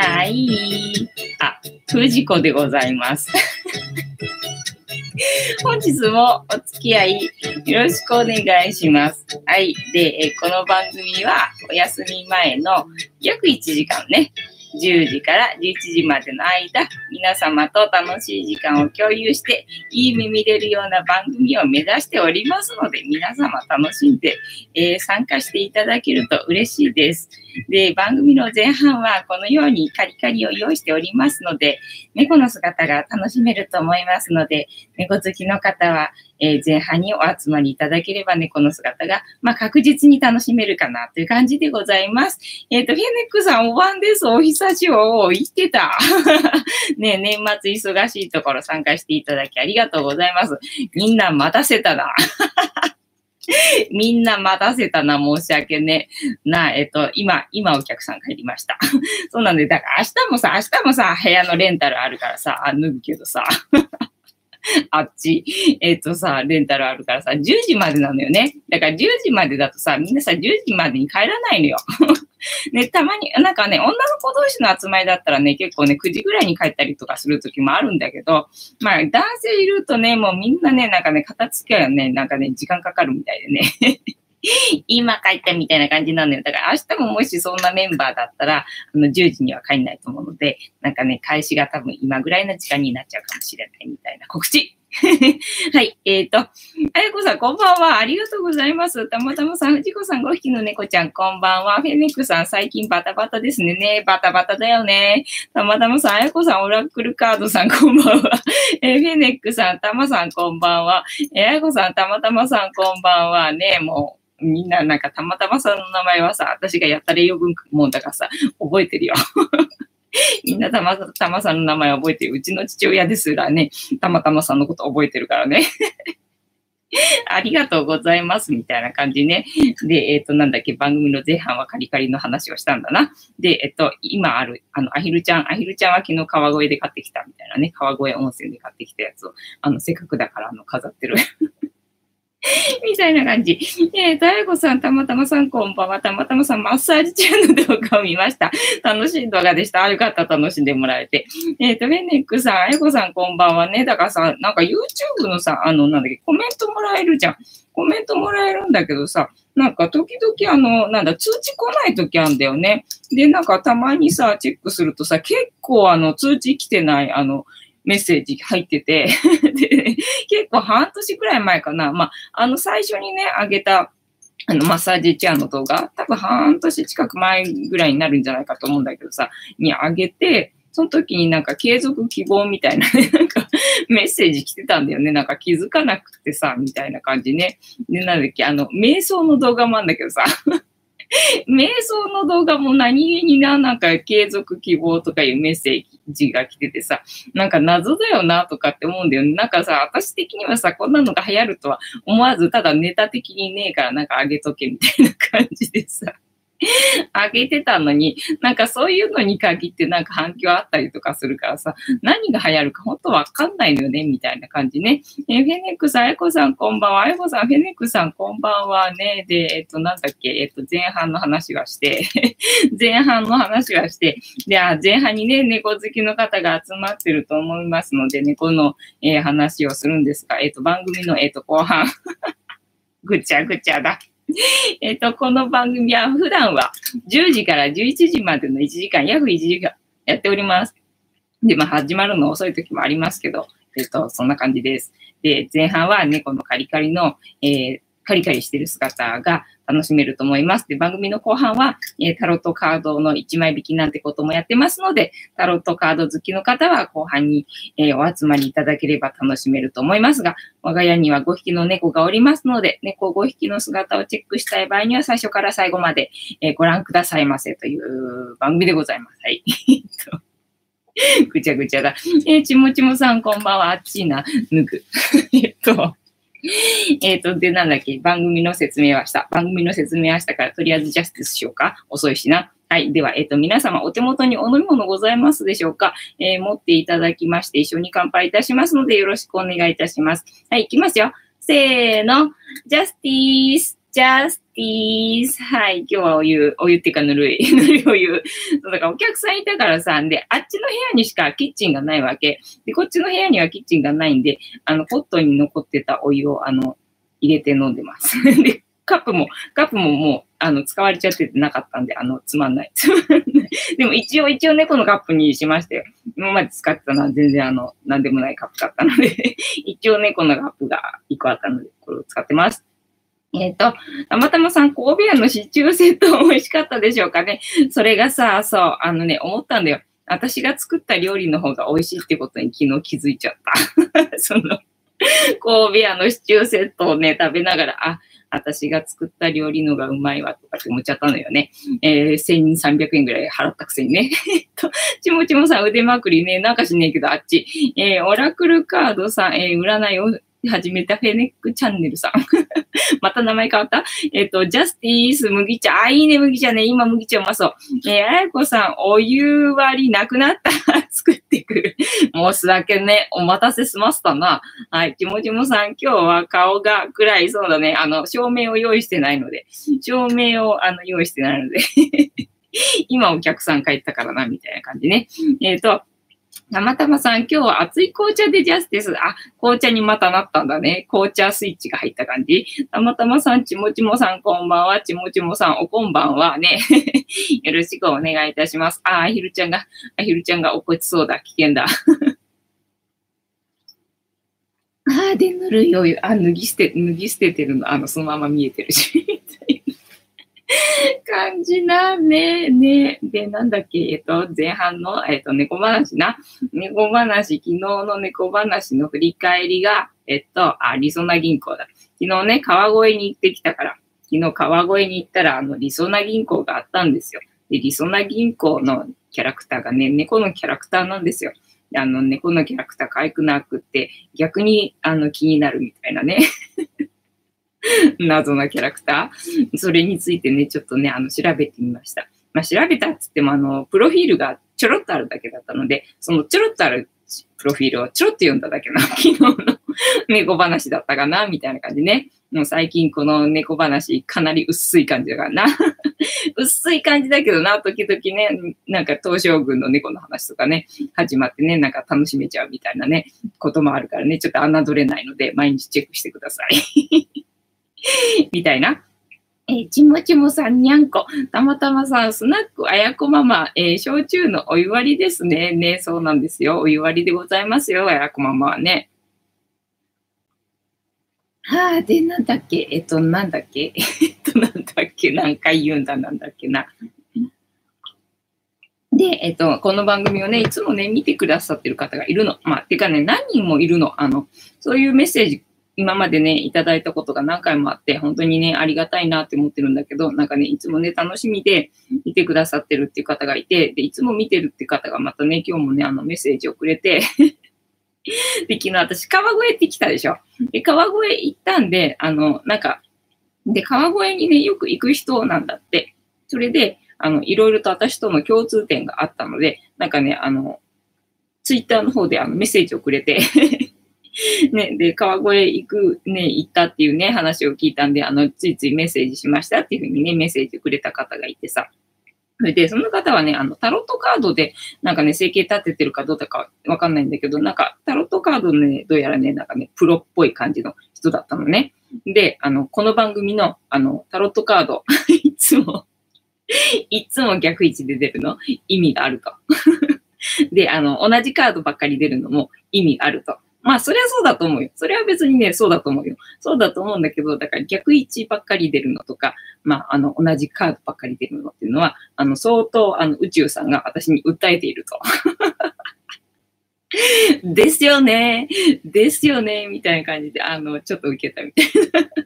はい。あ、藤子でございます。本日もお付き合いよろしくお願いします。はい。で、この番組はお休み前の約1時間ね、10時から11時までの間、皆様と楽しい時間を共有して、いい目見れるような番組を目指しておりますので、皆様楽しんで、えー、参加していただけると嬉しいです。で、番組の前半はこのようにカリカリを用意しておりますので、猫の姿が楽しめると思いますので、猫好きの方は、え、前半にお集まりいただければ猫の姿が、ま、確実に楽しめるかなという感じでございます。えっ、と、フェネックさんお晩です。お久しぶり。言ってた。ね年末忙しいところ参加していただきありがとうございます。みんな待たせたな。みんな待たせたな、申し訳ね。な、えっと、今、今お客さん帰りました。そうなんで、だから明日もさ、明日もさ、部屋のレンタルあるからさ、脱ぐけどさ。あっち、えっ、ー、とさ、レンタルあるからさ、10時までなのよね。だから10時までだとさ、みんなさ、10時までに帰らないのよ。ね、たまに、なんかね、女の子同士の集まりだったらね、結構ね、9時ぐらいに帰ったりとかする時もあるんだけど、まあ、男性いるとね、もうみんなね、なんかね、片付けはね、なんかね、時間かかるみたいでね。今帰ったみたいな感じなんだよ。だから明日ももしそんなメンバーだったら、あの、10時には帰んないと思うので、なんかね、開始が多分今ぐらいの時間になっちゃうかもしれないみたいな告知 はい。えっ、ー、と、あやこさん、こんばんは。ありがとうございます。たまたまさん、藤子さん、5匹の猫ちゃん、こんばんは。フェネックさん、最近バタバタですね。ねバタバタだよね。たまたまさん、あやこさん、オラクルカードさん、こんばんは。えー、フェネックさん、たまさん、こんばんは。えー、あやこさん、たまたまさん、こんばんは。ねもう、みんななんかたまたまさんの名前はさ、私がやったら呼ぶもんだからさ、覚えてるよ。みんなたまたまさんの名前覚えてる。うちの父親ですらね、たまたまさんのこと覚えてるからね。ありがとうございます、みたいな感じね。で、えっ、ー、と、なんだっけ、番組の前半はカリカリの話をしたんだな。で、えっ、と、今ある、あの、アヒルちゃん、アヒルちゃんは昨日川越で買ってきたみたいなね、川越温泉で買ってきたやつを、あの、せっかくだから、あの、飾ってる。みたいな感じ。えー、大悟さん、たまたまさん、こんばんは。たまたまさん、マッサージ中の動画を見ました。楽しい動画でした。よかった。楽しんでもらえて。えっ、ー、と、フェネックさん、あやこさん、こんばんはね。だからさ、なんか YouTube のさ、あの、なんだっけ、コメントもらえるじゃん。コメントもらえるんだけどさ、なんか時々あの、なんだ、通知来ない時あるんだよね。で、なんかたまにさ、チェックするとさ、結構あの、通知来てない、あの、メッセージ入ってて で、結構半年くらい前かな。まあ、あの最初にね、あげた、あの、マッサージチェアの動画、多分半年近く前ぐらいになるんじゃないかと思うんだけどさ、にあげて、その時になんか継続希望みたいなね、なんかメッセージ来てたんだよね。なんか気づかなくてさ、みたいな感じね。で、なんだっけ、あの、瞑想の動画もあるんだけどさ 瞑想の動画も何気にな、なんか継続希望とかいうメッセージが来ててさ、なんか謎だよなとかって思うんだよね。なんかさ、私的にはさ、こんなのが流行るとは思わず、ただネタ的にねえからなんかあげとけみたいな感じでさ。あげてたのに、なんかそういうのに限ってなんか反響あったりとかするからさ、何が流行るか本当わかんないのよね、みたいな感じね。え、フェネックさん、あやこさんこんばんは。あやこさん、フェネックさんこんばんはね。で、えっと、なんだっけ、えっと、前半の話はして、前半の話はして、で、あ、前半にね、猫好きの方が集まってると思いますので、猫の、えー、話をするんですが、えっと、番組の、えっと、後半 ぐちゃぐちゃだ。えっと、この番組は普段は10時から11時までの1時間、約1時間やっております。で、まあ、始まるの遅い時もありますけど、えっと、そんな感じです。で、前半は猫のカリカリの、えー、カリカリしてる姿が楽しめると思います。で、番組の後半は、えー、タロットカードの1枚引きなんてこともやってますので、タロットカード好きの方は後半に、えー、お集まりいただければ楽しめると思いますが、我が家には5匹の猫がおりますので、猫5匹の姿をチェックしたい場合には最初から最後まで、えー、ご覧くださいませという番組でございます。はい。ぐちゃぐちゃだ。えー、ちもちもさんこんばんは。あっちいな。ぬぐ。えっと、えっと、で、なんだっけ、番組の説明はした。番組の説明はしたから、とりあえずジャスティスしようか。遅いしな。はい。では、えっ、と、皆様、お手元にお飲み物ございますでしょうか？えー、持っていただきまして、一緒に乾杯いたしますので、よろしくお願いいたします。はい、いきますよ。せーの。ジャスティース。ジャスティース。はい。今日はお湯、お湯っていうかぬるい。ぬるいお湯。そうだからお客さんいたからさ、で、あっちの部屋にしかキッチンがないわけ。で、こっちの部屋にはキッチンがないんで、あの、ポットに残ってたお湯を、あの、入れて飲んでます。で、カップも、カップももう、あの、使われちゃっててなかったんで、あの、つまんない。つまんない。でも一応、一応猫のカップにしましたよ。今まで使ってたのは全然あの、なんでもないカップだったので 一応猫のカップが1個あったので、これを使ってます。えっ、ー、と、たまたまさん、神戸屋のシチューセット美味しかったでしょうかね。それがさ、そう、あのね、思ったんだよ。私が作った料理の方が美味しいってことに昨日気づいちゃった。その、神戸屋のシチューセットをね、食べながら、あ、私が作った料理のがうまいわとかって思っちゃったのよね。えー、1300円ぐらい払ったくせにね。えっと、ちもちもさん腕まくりね、なんかしねえけどあっち。えー、オラクルカードさん、えー、占いを始めたフェネックチャンネルさん。また名前変わった？えっ、ー、と、ジャスティース麦茶。あ、いいね、麦茶ね。今麦茶うまそう。えー、あやこさん、お湯割りなくなった？ら 作ってくる。申し訳ね。お待たせしましたな。はい。ちもちもさん、今日は顔が暗い。そうだね。あの、照明を用意してないので。照明を、あの、用意してないので。今お客さん帰ったからな、みたいな感じね。えっ、ー、と、たまたまさん、今日は熱い紅茶でジャスティス。あ、紅茶にまたなったんだね。紅茶スイッチが入った感じ。たまたまさん、ちもちもさん、こんばんは。ちもちもさん、おこんばんはね。よろしくお願いいたします。あ、アヒルちゃんが、アヒルちゃんが怒ちそうだ。危険だ。あで、ぬるいお湯。あ、脱ぎ捨て、脱ぎ捨ててるの。あの、そのまま見えてるし。感じな、ね、ね。で、なんだっけ、えっと、前半の、えっと、猫話な。猫話、昨日の猫話の振り返りが、えっと、あ、リソナ銀行だ。昨日ね、川越に行ってきたから、昨日川越に行ったら、あの、リソナ銀行があったんですよ。で、リソナ銀行のキャラクターがね、猫のキャラクターなんですよ。あの、猫のキャラクター可愛くなくって、逆に、あの、気になるみたいなね。謎なキャラクター。それについてね、ちょっとね、あの、調べてみました。まあ、調べたっつっても、あの、プロフィールがちょろっとあるだけだったので、そのちょろっとあるプロフィールをちょろっと読んだだけの 昨日の猫話だったかな、みたいな感じね。もう最近この猫話かなり薄い感じだからな。薄い感じだけどな、時々ね、なんか東照宮の猫の話とかね、始まってね、なんか楽しめちゃうみたいなね、こともあるからね、ちょっと侮れないので、毎日チェックしてください。みたいな。えー、ちもちもさんにゃんこ。たまたまさん、スナックあやこママ、えー、焼酎のお湯割りですね。ね、そうなんですよ。お湯割りでございますよ、あやこママはね。はあ、で、なんだっけ、えっと、なんだっけ、えっと、なんだっけ、何回言うんだ、なんだっけな。で、えっと、この番組をね、いつもね、見てくださってる方がいるの。まあ、てかね、何人もいるの。あの、そういうメッセージ今までね、いただいたことが何回もあって、本当にね、ありがたいなって思ってるんだけど、なんかね、いつもね、楽しみで見てくださってるっていう方がいて、で、いつも見てるっていう方がまたね、今日もね、あのメッセージをくれて で、昨日私、川越って来たでしょ？で、川越行ったんで、あの、なんか、で、川越にね、よく行く人なんだって。それで、あの、いろいろと私との共通点があったので、なんかね、あの、ツイッターの方であのメッセージをくれて ね、で、川越行く、ね、行ったっていうね、話を聞いたんで、あの、ついついメッセージしましたっていうふうにね、メッセージくれた方がいてさ。それで、その方はね、あの、タロットカードで、なんかね、整形立ててるかどうだかわかんないんだけど、なんか、タロットカードね、どうやらね、なんかね、プロっぽい感じの人だったのね。で、あの、この番組の、あの、タロットカード、いつもいつも逆位置で出るの、意味があると で、あの、同じカードばっかり出るのも意味あると。まあ、それはそうだと思うよ。それは別にね、そうだと思うよ。そうだと思うんだけど、だから逆位置ばっかり出るのとか、まあ、あの、同じカードばっかり出るのっていうのは、あの、相当、あの、宇宙さんが私に訴えていると。ですよね。ですよね。みたいな感じで、あの、ちょっと受けたみたいな。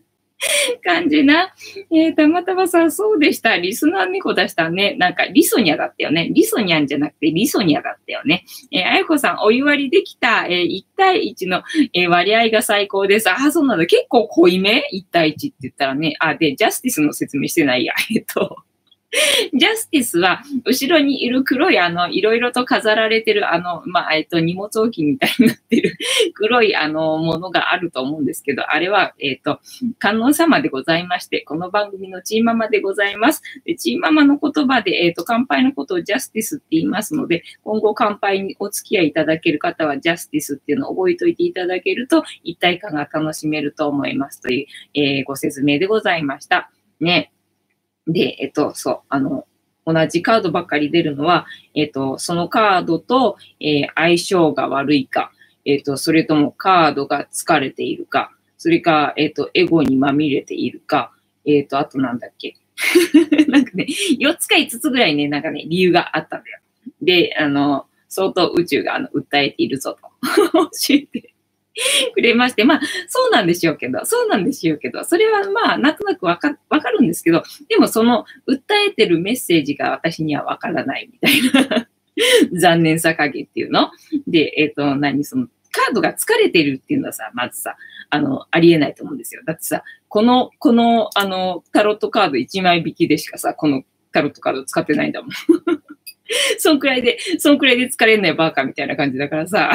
感じな。えー、たまたまさ、そうでした。リスナー猫出したね。なんか、リソニアだったよね。リソニャンじゃなくて、リソニアだったよね。えー、あやこさん、お湯割りできた、えー、1対1の、え、割合が最高です。あ、そうなんだ。結構濃いめ ?1 対1って言ったらね。あ、で、ジャスティスの説明してないや。えっと、ジャスティスは、後ろにいる黒い、あの、いろいろと飾られてる、あの、まあ、えっと、荷物置きみたいになってる 黒い、あの、ものがあると思うんですけど、あれは、えっと、観音様でございまして、この番組のチーママでございます。でチーママの言葉で、えっと、乾杯のことをジャスティスって言いますので、今後乾杯にお付き合いいただける方は、ジャスティスっていうのを覚えておいていただけると、一体感が楽しめると思いますという、えー、ご説明でございました。ね。で、えっと、そう、あの、同じカードばっかり出るのは、えっと、そのカードと、えー、相性が悪いか、えっと、それともカードが疲れているか、それか、えっと、エゴにまみれているか、えっと、あとなんだっけ。なんかね、4つか5つぐらいね、なんかね、理由があったんだよ。で、あの、相当宇宙があの訴えているぞと 教えて くれまして、まあ、そうなんでしょうけど、そうなんでしょうけど、それはまあ、なんとなくわか、わかるんですけど、でもその、訴えてるメッセージが私にはわからないみたいな 残念さ加減っていうの。で、えっ、ー、と、何、その、カードが疲れてるっていうのはさ、まずさ、あの、ありえないと思うんですよ。だってさ、この、この、あの、タロットカード1枚引きでしかさ、このタロットカード使ってないんだもん。そんくらいで、そんくらいで疲れんないバーカみたいな感じだからさ。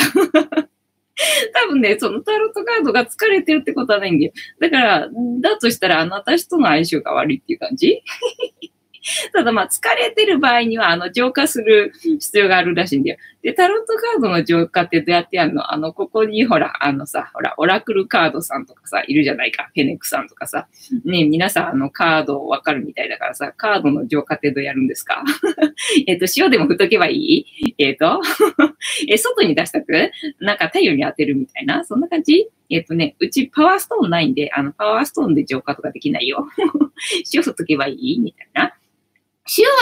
多分ね、そのタロットカードが疲れてるってことはないんだよ。だから、だとしたら、あなたとの相性が悪いっていう感じ？ただまあ疲れてる場合にはあの浄化する必要があるらしいんだよ。で、タロットカードの浄化ってどうやってやるの？あの、ここにほら、あのさ、ほら、オラクルカードさんとかさ、いるじゃないか。フェネックさんとかさ。ね皆さんあのカードわかるみたいだからさ、カードの浄化ってどうやるんですか？えっと、塩でも振っとけばいい？えっ、と？え、外に出したく？なんか太陽に当てるみたいな？そんな感じ？えっ、とね、うちパワーストーンないんで、あの、パワーストーンで浄化とかできないよ。塩振っとけばいい？みたいな。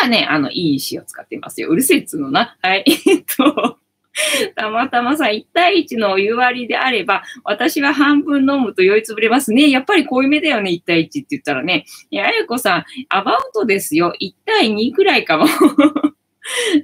ね、あの、いい石を使っていますよ。うるせえっつうのな。はい。えっと、たまたまさ、1対1のお湯割りであれば、私は半分飲むと酔いつぶれますね。やっぱり濃いめだよね、1対1って言ったらね。いや、あやこさん、アバウトですよ。1対2くらいかも。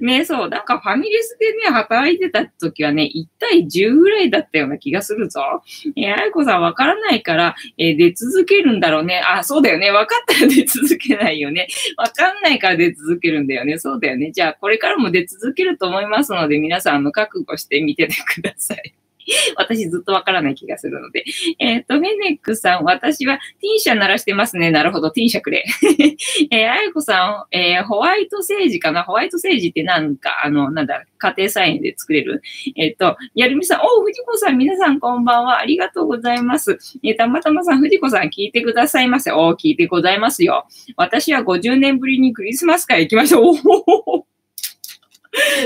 ね、そう。なんかファミレスでね、働いてた時はね、1対10ぐらいだったような気がするぞ。えあいこさんわからないから、えー、出続けるんだろうね。あ、そうだよね。分かったら 出続けないよね。わかんないから出続けるんだよね。そうだよね。じゃあ、これからも出続けると思いますので、皆さん、あの、覚悟してみててください。私ずっとわからない気がするので。えっ、ー、と、フェネックさん、私はティーシャ鳴らしてますね。なるほど、ティーシャくれ。えー、あやこさん、えー、ホワイトセージかなホワイトセージってなんか、あの、なんだ、家庭菜園で作れる？えっ、ー、と、やるみさん、おう藤子さん、皆さんこんばんは。ありがとうございます。えー、たまたまさん、藤子さん、聞いてくださいませ。おう聞いてございますよ。私は50年ぶりにクリスマス会行きました。おお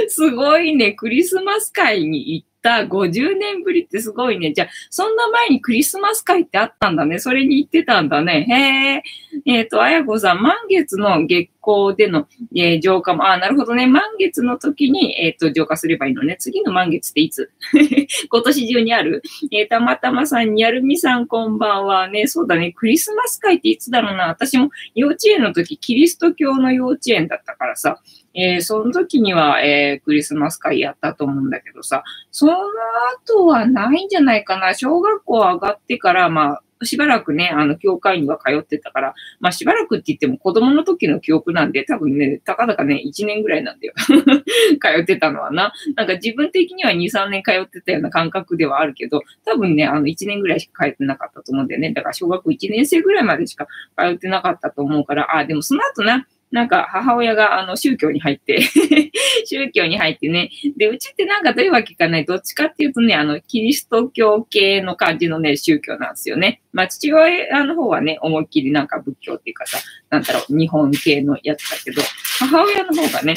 すごいね。クリスマス会に行ってた50年ぶりってすごいね。じゃあ、そんな前にクリスマス会ってあったんだね。それに行ってたんだね。へえ。えっ、ー、と、あやこさん、満月の月光での、えー、浄化も、あ、なるほどね。満月の時に、えっ、ー、と、浄化すればいいのね。次の満月っていつ？今年中にある？えー、たまたまさん、にやるみさん、こんばんはね。そうだね。クリスマス会っていつだろうな。私も幼稚園の時、キリスト教の幼稚園だったからさ。えー、その時には、えー、クリスマス会やったと思うんだけどさ、その後はないんじゃないかな。小学校上がってから、まあ、しばらくね、あの、教会には通ってたから、まあ、しばらくって言っても子供の時の記憶なんで、多分ね、たかだかね、1年ぐらいなんだよ。通ってたのはな。なんか自分的には2、3年通ってたような感覚ではあるけど、多分ね、あの、1年ぐらいしか通ってなかったと思うんだよね。だから小学校1年生ぐらいまでしか通ってなかったと思うから、あ、でもその後な、なんか母親があの宗教に入って 宗教に入ってね。で、うちってなんかどういうわけかね、どっちかっていうとね、あの、キリスト教系の感じのね、宗教なんですよね。まあ、父親の方はね、思いっきりなんか仏教っていうかさ、なんだろう、日本系のやつだけど、母親の方がね、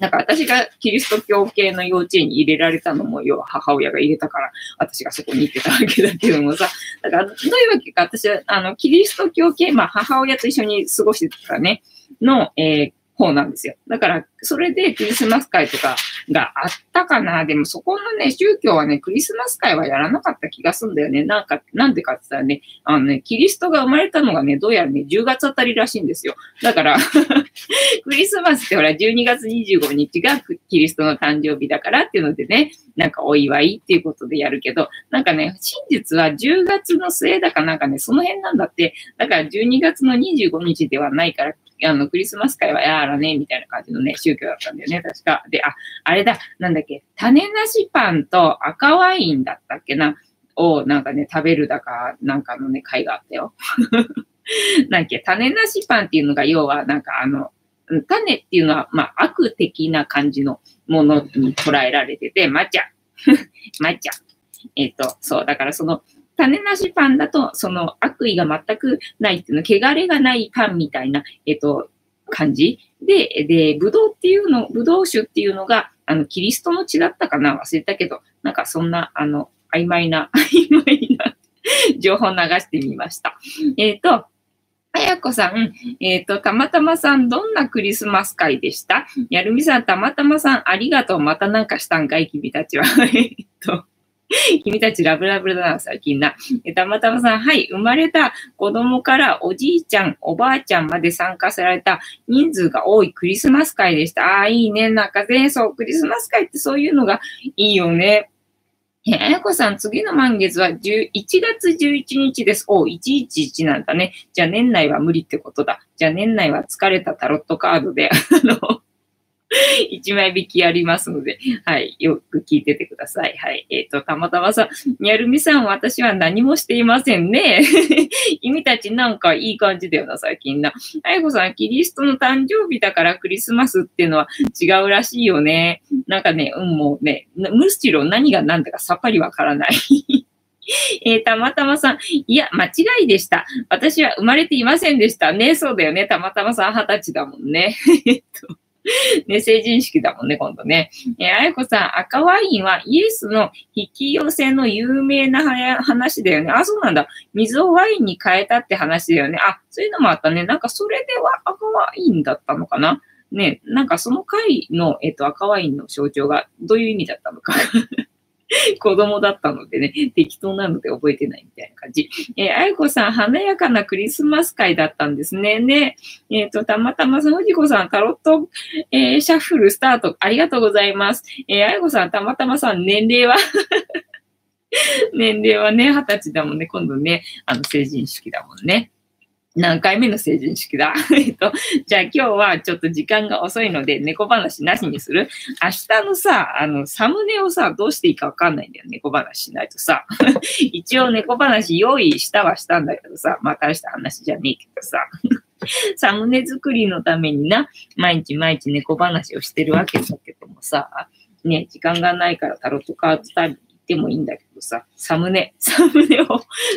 なんか私がキリスト教系の幼稚園に入れられたのも、要は母親が入れたから、私がそこに行ってたわけだけどもさ、だからどういうわけか、私は、あの、キリスト教系、まあ母親と一緒に過ごしてたからね、の、えー、方なんですよ。だから、それでクリスマス会とかがあったかな。でもそこのね、宗教はね、クリスマス会はやらなかった気がするんだよね。なんか、なんでかって言ったらね、あのね、キリストが生まれたのがね、どうやらね、10月あたりらしいんですよ。だから クリスマスってほら、12月25日がキリストの誕生日だからっていうのでね、なんかお祝いっていうことでやるけど、なんかね、真実は10月の末だかなんかね、その辺なんだって、だから12月の25日ではないから、あの、クリスマス会はやらね、みたいな感じのね、宗教だったんだよね、確か。で、あ、あれだ、なんだっけ、種なしパンと赤ワインだったっけな、をなんかね、食べるだか、なんかのね、会があったよ。なんけ、種なしパンっていうのが、要は、なんかあの、種っていうのは、まあ、悪的な感じのものに捉えられてて、抹茶。抹茶。えっ、ー、と、そう、だからその、種なしパンだと、その悪意が全くないっていうの、汚れがないパンみたいな、えっ、と、感じで、で、ぶどうっていうの、ぶどう酒っていうのが、あの、キリストの血だったかな？忘れたけど、なんかそんな、あの、曖昧な、曖昧な情報を流してみました。えっ、ー、と、あやこさん、えっ、ー、と、たまたまさん、どんなクリスマス会でした？やるみさん、たまたまさん、ありがとう。またなんかしたんかい？君たちは。えっと、君たちラブラブだな、最近な。たまたまさん、はい、生まれた子供からおじいちゃん、おばあちゃんまで参加された人数が多いクリスマス会でした。ああ、いいね。なんかね、そう、クリスマス会ってそういうのがいいよね。え、あやこさん、次の満月は11月11日です。おう、111なんだね。じゃあ年内は無理ってことだ。じゃあ年内は疲れたタロットカードで、あの、一枚引きありますので、はい、よく聞いててください。はい。えっ、ー、と、たまたまさん、にゃるみさん、私は何もしていませんね。君たちなんかいい感じだよな、最近な。あやこさん、キリストの誕生日だからクリスマスっていうのは違うらしいよね。なんかね、うん、もうね、むしろ何が何だかさっぱりわからない。えー、たまたまさん、いや、間違いでした。私は生まれていませんでした。ね、そうだよね。たまたまさん二十歳だもんね。えっと ね、成人式だもんね、今度ね。えー、あやこさん、赤ワインはイエスの引き寄せの有名な話だよね。あ、そうなんだ。水をワインに変えたって話だよね。あ、そういうのもあったね。なんかそれでは赤ワインだったのかな？ね、なんかその回の、えっ、と、赤ワインの象徴がどういう意味だったのか 子供だったのでね、適当なので覚えてないみたいな感じ。えー、あやこさん、華やかなクリスマス会だったんですね。ね。えっ、ー、と、たまたまさ、藤子さん、タロット、えー、シャッフルスタート、ありがとうございます。えー、あやこさん、たまたまさん、年齢は？年齢はね、二十歳だもんね。今度ね、あの、成人式だもんね。何回目の成人式だ？えっと、じゃあ今日はちょっと時間が遅いので猫話なしにする？明日のさ、あの、サムネをさ、どうしていいかわかんないんだよ。猫話しないとさ。一応猫話用意したはしたんだけどさ、まあ大した話じゃねえけどさ。サムネ作りのためにな、毎日毎日猫話をしてるわけだけどもさ、ね、時間がないからタロットカードタイムてもいいんだけどさ、サムネ、サムネを、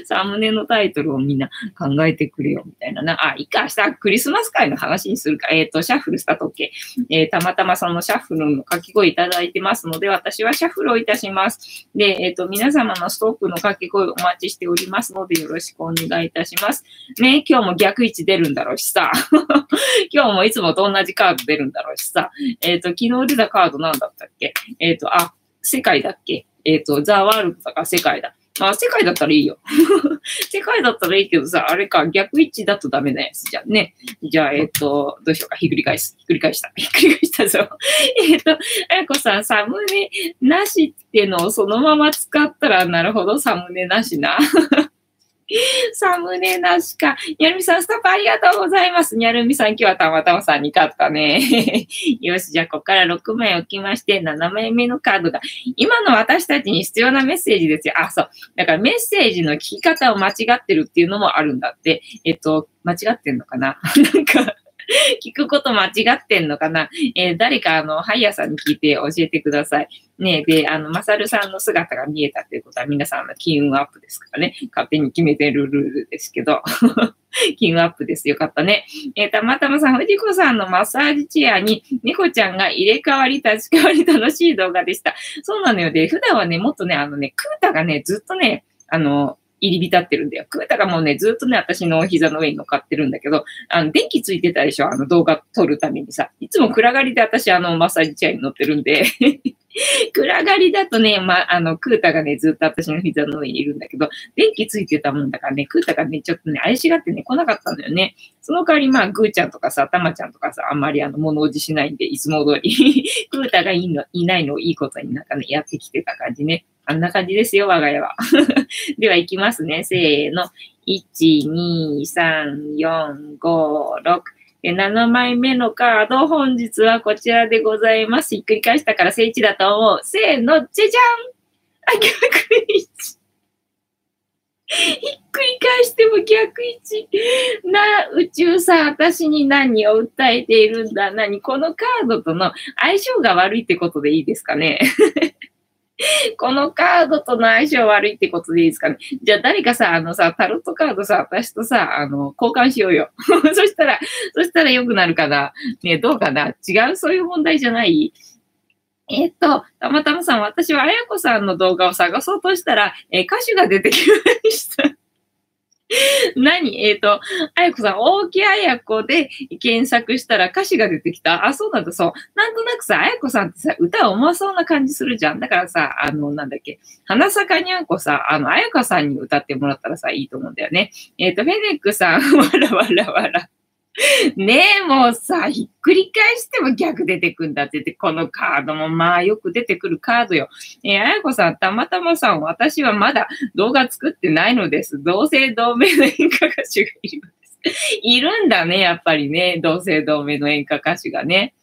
サムネのタイトルをみんな考えてくれよ、みたいなな。あ、いいか、明日クリスマス会の話にするか。えっ、ー、と、シャッフルしたとき、えー、たまたまそのシャッフルの掛け声いただいてますので、私はシャッフルをいたします。で、えっ、ー、と、皆様のストップの掛け声お待ちしておりますので、よろしくお願いいたします。ね、今日も逆位置出るんだろうしさ。今日もいつもと同じカード出るんだろうしさ。えっ、と、昨日出たカードなんだったっけ？えっ、と、あ、世界だっけ？えっ、ー、と、ザ・ワールドだから世界だ。あ、世界だったらいいよ。世界だったらいいけどさ、あれか、逆位置だとダメなやつじゃんね。じゃあ、えっ、ー、と、どうしようか、ひっくり返す。ひっくり返した。ひっくり返したぞ。えっと、あやこさん、サムネなしってのをそのまま使ったら、なるほど、サムネなしな。サムネなしか。にゃるみさん、スタッフありがとうございます。にゃるみさん、今日はたまたまさんに勝ったね。よし、じゃあ、ここから6枚置きまして、7枚目のカードが、今の私たちに必要なメッセージですよ。あ、そう。だからメッセージの聞き方を間違ってるっていうのもあるんだって。えっと、間違ってんのかな？なんか 聞くこと間違ってんのかな？えー、誰か、あの、ハイヤーさんに聞いて教えてください。ねで、あの、マサルさんの姿が見えたということは皆さんの金運アップですからね。勝手に決めてるルールですけど。金運アップです。よかったね。えー、たまたまさん、藤子さんのマッサージチェアに猫ちゃんが入れ替わり、立ち替わり楽しい動画でした。そうなのよ。で、普段はね、もっとね、あのね、クータがね、ずっとね、あの、入り浸ってるんだよ。クータがもうね、ずっとね、私の膝の上に乗っかってるんだけど、あの、電気ついてたでしょ？あの動画撮るためにさ。いつも暗がりで私、あの、マッサージチェアに乗ってるんで 暗がりだとね、まあ、の、クータがね、ずっと私の膝の上にいるんだけど、電気ついてたもんだからね、クータがね、ちょっとね、怪しがってね、来なかったんだよね。その代わり、まあ、グーちゃんとかさ、タマちゃんとかさ、あんまりあの、物おじしないんで、いつも通りクータがいいの、いないのをいいことになんかね、やってきてた感じね。あんな感じですよ、我が家は。では、いきますね。せーの。1、2、3、4、5、6、7枚目のカード、本日はこちらでございます。ひっくり返したから聖地だと思う。せーの、じゃじゃんあ、逆位置。ひっくり返しても逆位置。な、宇宙さ、私に何を訴えているんだ何？このカードとの相性が悪いってことでいいですかね？このカードとの相性悪いってことでいいですかね？じゃあ誰かさ、あのさ、タロットカードさ、私とさ、あの、交換しようよ。そしたら、そしたら良くなるかな？ねどうかな？違う？そういう問題じゃない？えっと、たまたまさん、私はあやこさんの動画を探そうとしたら、え、歌手が出てきました。何？えっ、ー、と、あやこさん、大木あやこで検索したら歌詞が出てきた。あ、そうなんだ、そう。なんとなくさ、あやこさんってさ、歌うまそうな感じするじゃん。だからさ、あの、なんだっけ、花坂にゃんこさ、あの、あやかさんに歌ってもらったらさ、いいと思うんだよね。えっ、ー、と、フェデックさん、わらわらわら。ねえ、もうさ、ひっくり返しても逆出てくんだって言って、このカードもまあよく出てくるカードよ。え、あやこさん、たまたまさん、私はまだ動画作ってないのです。同姓同名の演歌歌手がいるんです。いるんだね、やっぱりね。同姓同名の演歌歌手がね。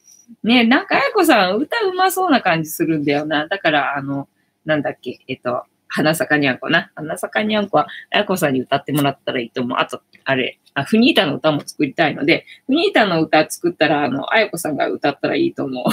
ねえなんかあやこさん、歌うまそうな感じするんだよな。だから、あの、なんだっけ、えっと、花坂にゃんこな。花坂にゃんこは、あやこさんに歌ってもらったらいいと思う。あと、あれ、あ、フニータの歌も作りたいので、フニータの歌作ったら、あの、あやこさんが歌ったらいいと思う。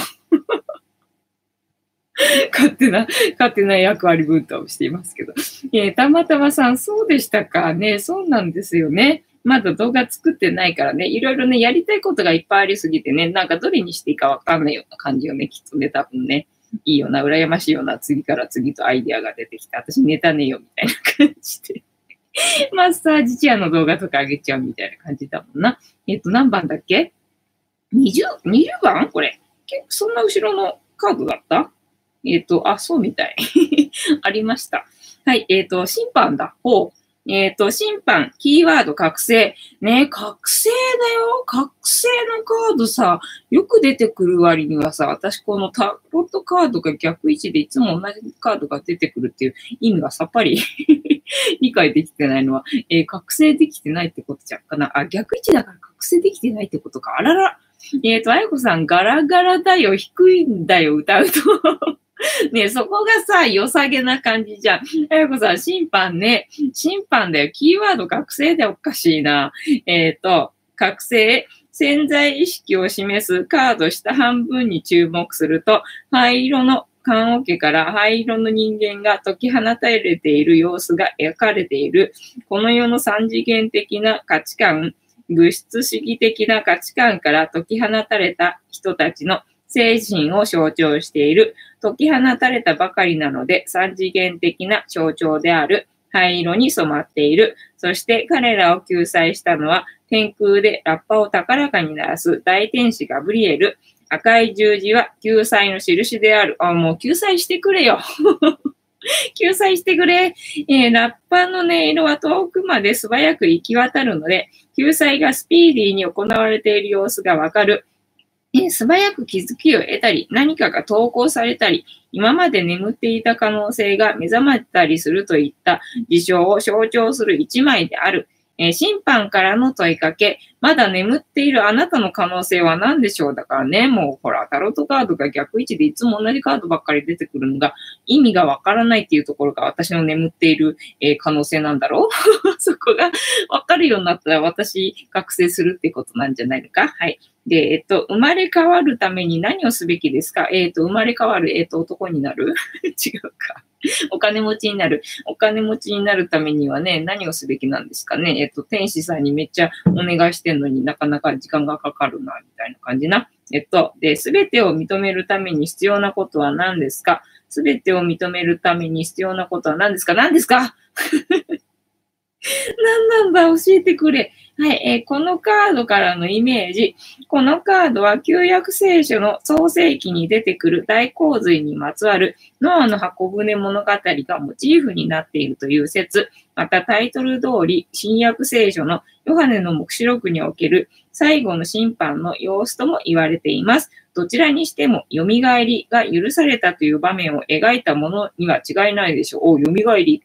勝手な、勝手な役割分担をしていますけど。えー、たまたまさん、そうでしたかね。そうなんですよね。まだ動画作ってないからね、いろいろね、やりたいことがいっぱいありすぎてね、なんかどれにしていいかわかんないような感じよね、きっとね、多分ね。いいよな、羨ましいよな、次から次とアイディアが出てきて、私ネタねえよ、みたいな感じで。マッサージチェアの動画とか上げちゃうみたいな感じだもんな。えっと、何番だっけ ?20、20番？これ。結構そんな後ろのカードだった？えっと、あ、そうみたい。ありました。はい、えっと、審判だ。ほう。えっ、ー、と、審判、キーワード、覚醒。ね、覚醒だよ。覚醒のカードさ、よく出てくる割にはさ、私このタロットカードが逆位置でいつも同じカードが出てくるっていう意味がさっぱり 理解できてないのは、えー、覚醒できてないってことじゃんかな。あ、逆位置だから覚醒できてないってことか。あらら。えっ、ー、と、あやこさん、ガラガラだよ、低いんだよ、歌うと ねそこがさ、良さげな感じじゃん。あやこさん、審判ね。審判だよ。キーワード覚醒でおかしいな。えっ、ー、と、覚醒。潜在意識を示すカード下半分に注目すると、灰色の棺桶から灰色の人間が解き放たれている様子が描かれている。この世の三次元的な価値観、物質主義的な価値観から解き放たれた人たちの精神を象徴している。解き放たれたばかりなので、三次元的な象徴である。灰色に染まっている。そして彼らを救済したのは、天空でラッパを高らかに鳴らす大天使ガブリエル。赤い十字は救済の印である。あ、もう救済してくれよ。救済してくれ。えー、ラッパの音色は遠くまで素早く行き渡るので、救済がスピーディーに行われている様子がわかる。え素早く気づきを得たり、何かが投稿されたり、今まで眠っていた可能性が目覚まったりするといった事象を象徴する一枚である。えー、審判からの問いかけ、まだ眠っているあなたの可能性は何でしょうだからね、もうほら、タロットカードが逆位置でいつも同じカードばっかり出てくるのが意味がわからないっていうところが私の眠っている、えー、可能性なんだろう。そこがわかるようになったら私覚醒するってことなんじゃないのか？はい。で、えっと、生まれ変わるために何をすべきですか？えっと、生まれ変わる、えっと、男になる？違うか。お金持ちになる。お金持ちになるためにはね、何をすべきなんですかね？えっと、天使さんにめっちゃお願いしてんのになかなか時間がかかるな、みたいな感じな。えっと、で、すべてを認めるために必要なことは何ですか？すべてを認めるために必要なことは何ですか？何ですか？何なんだ教えてくれ。はい、えー、このカードからのイメージ。このカードは旧約聖書の創世記に出てくる大洪水にまつわるノアの箱舟物語がモチーフになっているという説。またタイトル通り、新約聖書のヨハネの目視録における最後の審判の様子とも言われています。どちらにしても、蘇りが許されたという場面を描いたものには違いないでしょう。お、蘇り。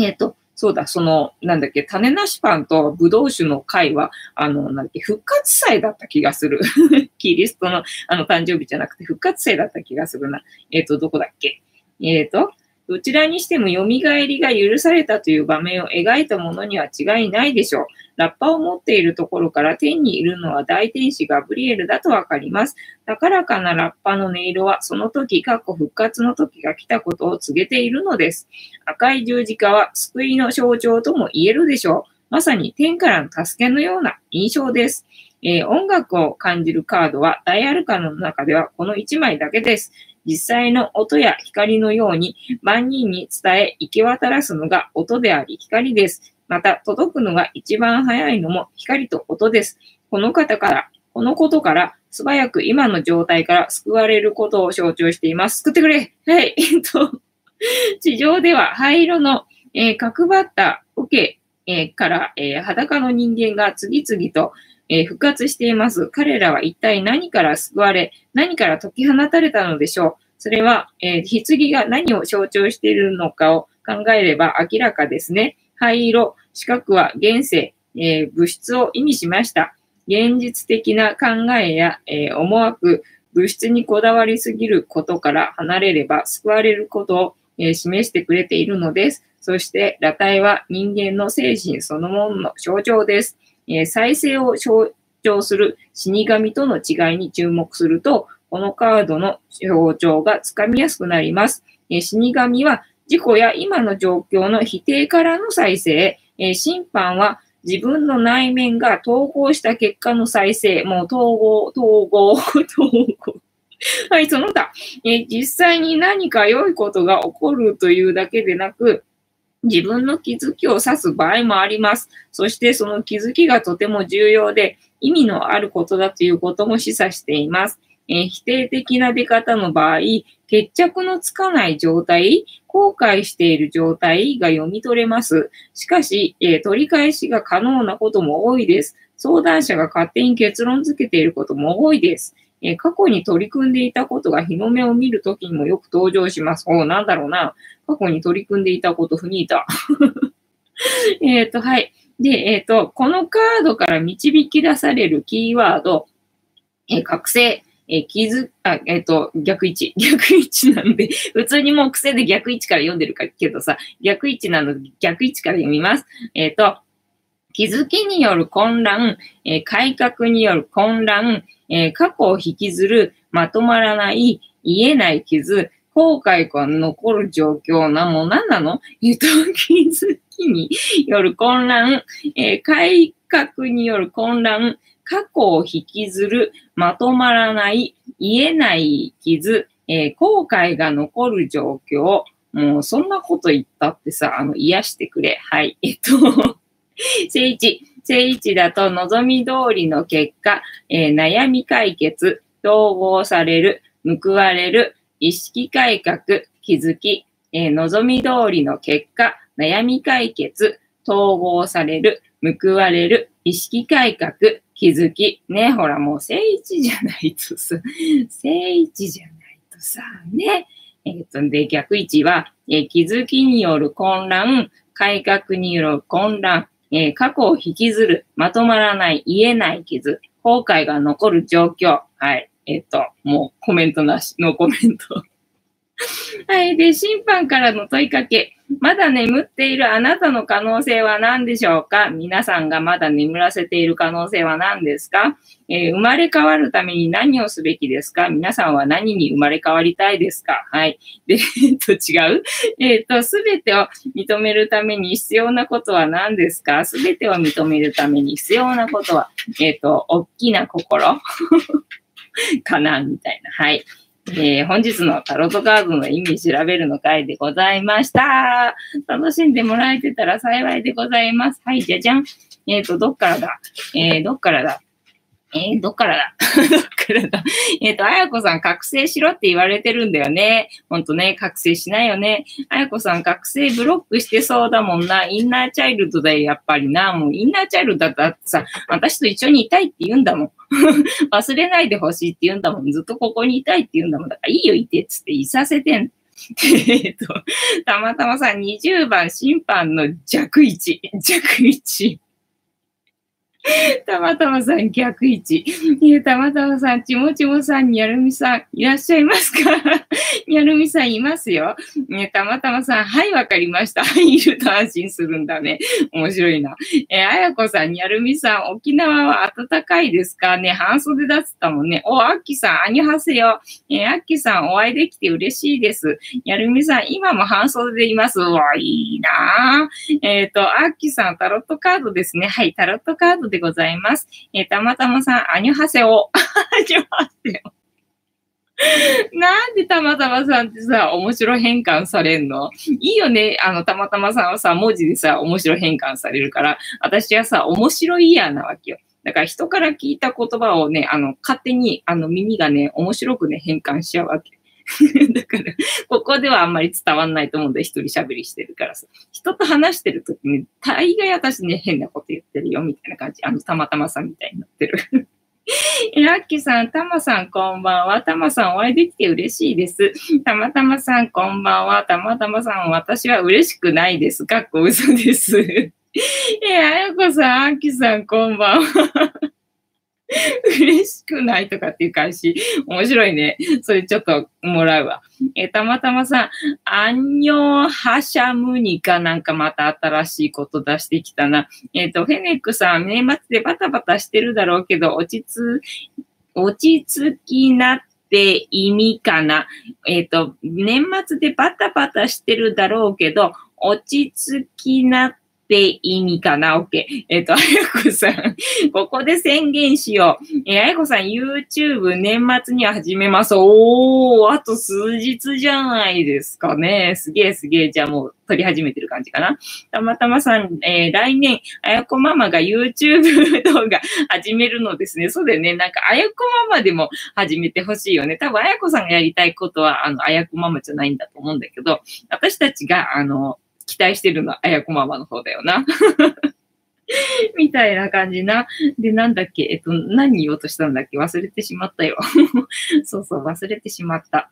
えっ、ー、と、そうだ、その、なんだっけ、種なしパンとブドウ酒の会は、あの、なんだっけ、復活祭だった気がする。キリストの、あの、誕生日じゃなくて復活祭だった気がするな。えっ、ー、と、どこだっけ？えっ、ー、と、どちらにしても蘇りが許されたという場面を描いたものには違いないでしょう。ラッパを持っているところから天にいるのは大天使ガブリエルだとわかります。高らかなラッパの音色はその時、過去復活の時が来たことを告げているのです。赤い十字架は救いの象徴とも言えるでしょう。まさに天からの助けのような印象です。えー、音楽を感じるカードは大アルカの中ではこの1枚だけです。実際の音や光のように万人に伝え行き渡らすのが音であり光です。また、届くのが一番早いのも光と音です。この方から、このことから、素早く今の状態から救われることを象徴しています。救ってくれはい。えっと、地上では灰色の、えー、角張った桶、えー、から、えー、裸の人間が次々と、えー、復活しています。彼らは一体何から救われ、何から解き放たれたのでしょう。それは、えー、棺が何を象徴しているのかを考えれば明らかですね。灰色、四角は現世、えー、物質を意味しました。現実的な考えや、えー、思惑、物質にこだわりすぎることから離れれば救われることを、えー、示してくれているのです。そして、裸体は人間の精神そのものの象徴です。え、再生を象徴する死神との違いに注目すると、このカードの象徴がつかみやすくなります。え、死神は自己や今の状況の否定からの再生、え、審判は自分の内面が統合した結果の再生、もう統合、統合、統合。はい、その他、え、実際に何か良いことが起こるというだけでなく、自分の気づきを指す場合もあります。そしてその気づきがとても重要で意味のあることだということも示唆しています。え、否定的な出方の場合、決着のつかない状態、後悔している状態が読み取れます。しかし、えー、取り返しが可能なことも多いです。相談者が勝手に結論付けていることも多いです。えー、過去に取り組んでいたことが日の目を見るときにもよく登場します。おなんだろうな。過去に取り組んでいたこと、フニータ。えっと、はい。で、えっ、ー、と、このカードから導き出されるキーワード、え、覚醒、えー、気づ、あ、えっ、ー、と、逆位置。逆位置なんで、普通にもう癖で逆位置から読んでるかけどさ、逆位置なので逆位置から読みます。えっ、ー、と、気づきによる混乱、えー、改革による混乱、えー、過去を引きずる、まとまらない、言えない傷、後悔が残る状況な、もう何なの？えっと、気づきによる混乱、え、改革による混乱、過去を引きずる、まとまらない、言えない傷、えー、後悔が残る状況、もうそんなこと言ったってさ、あの、癒してくれ。はい。えっと、聖一。聖一だと望み通りの結果、えー、悩み解決、統合される、報われる、意識改革、気づき、えー、望み通りの結果、悩み解決、統合される、報われる、意識改革、気づき。ね、ほらもう聖一じゃないとさ、聖一じゃないとさ、ね。えっ、と、で、逆位置は、えー、気づきによる混乱、改革による混乱、えー、過去を引きずる、まとまらない、言えない傷、後悔が残る状況。はい。えっ、と、もうコメントなし、ノーコメント。はい。で、審判からの問いかけ。まだ眠っているあなたの可能性は何でしょうか？皆さんがまだ眠らせている可能性は何ですか、えー、生まれ変わるために何をすべきですか？皆さんは何に生まれ変わりたいですか？はい。で、えっと、違う？えっと、すべてを認めるために必要なことは何ですか？すべてを認めるために必要なことは、えっと、大きな心？かな？みたいな。はい。えー、本日のタロットカードの意味調べるの回でございました。楽しんでもらえてたら幸いでございます。はい、じゃじゃん。えっ、ー、と、どっからだ？えー、どっからだ？えー、どっからだ？どっからだ？えっ、と、あやこさん覚醒しろって言われてるんだよね。ほんとね、覚醒しないよね。あやこさん覚醒ブロックしてそうだもんな。インナーチャイルドだよ、やっぱりな。もうインナーチャイルドだってさ、私と一緒にいたいって言うんだもん。忘れないでほしいって言うんだもん。ずっとここにいたいって言うんだもん。だからいいよ、いてつっていさせてん。えっと、たまたまさん20番審判の弱位置。弱位置。たまたまさん逆位置。たまたまさん、ちもちもさん、にゃるみさん、いらっしゃいますか？にゃるみさんいますよ。ね、たまたまさん、はい、わかりました。い、ると安心するんだね。面白いな。えあやこさん、にゃるみさん、沖縄は暖かいですか？ね、半袖だっつったもんね。お、あっきさん、あにはせよ。えあっきさん、お会いできて嬉しいです。にゃるみさん、今も半袖でいます。うわ、いいなえっ、ー、と、あっきさん、タロットカードですね。はい、タロットカードでございます。えー、たまたまさん、アニョハセオ。アニョハセオ。なんでたまたまさんってさ、面白変換されんの？いいよね。あの、たまたまさんはさ、文字でさ、面白変換されるから、私はさ、面白いやなわけよ。だから人から聞いた言葉をね、あの、勝手に、あの、耳がね、面白くね、変換しちゃうわけ。だから、ここではあんまり伝わんないと思うんで、一人喋りしてるからさ。人と話してるときに、大概私ね、変なこと言ってるよ、みたいな感じ。あの、たまたまさんみたいになってる。え、ラッキーさん、たまさん、こんばんは。たまさん、お会いできて嬉しいです。たまたまさん、こんばんは。たまたまさん、私は嬉しくないです。かっこ嘘です。え、あやこさん、あきさん、こんばんは。嬉しくないとかっていう返し、面白いね。それちょっともらうわ。えたまたまさ、アンニョンハシャムニかなんかまた新しいこと出してきたな。えっ、ー、と、フェネックさん、年末でバタバタしてるだろうけど、落ちつ、落ち着きなって意味かな。えっ、ー、と、年末でバタバタしてるだろうけど、落ち着きなってって意味かな ?OK。えっ、ー、と、あやこさん、ここで宣言しよう。えー、あやこさん、YouTube 年末には始めます。おー、あと数日じゃないですかね。すげえすげえ。じゃあもう撮り始めてる感じかな。たまたまさん、えー、来年、あやこママが YouTube 動画始めるのですね。そうだよね。なんか、あやこママでも始めてほしいよね。多分、あやこさんがやりたいことは、あの、あやこママじゃないんだと思うんだけど、私たちが、あの、期待してるのは、あやこママの方だよな。みたいな感じな。で、なんだっけ、えっと、何言おうとしたんだっけ？忘れてしまったよ。そうそう、忘れてしまった。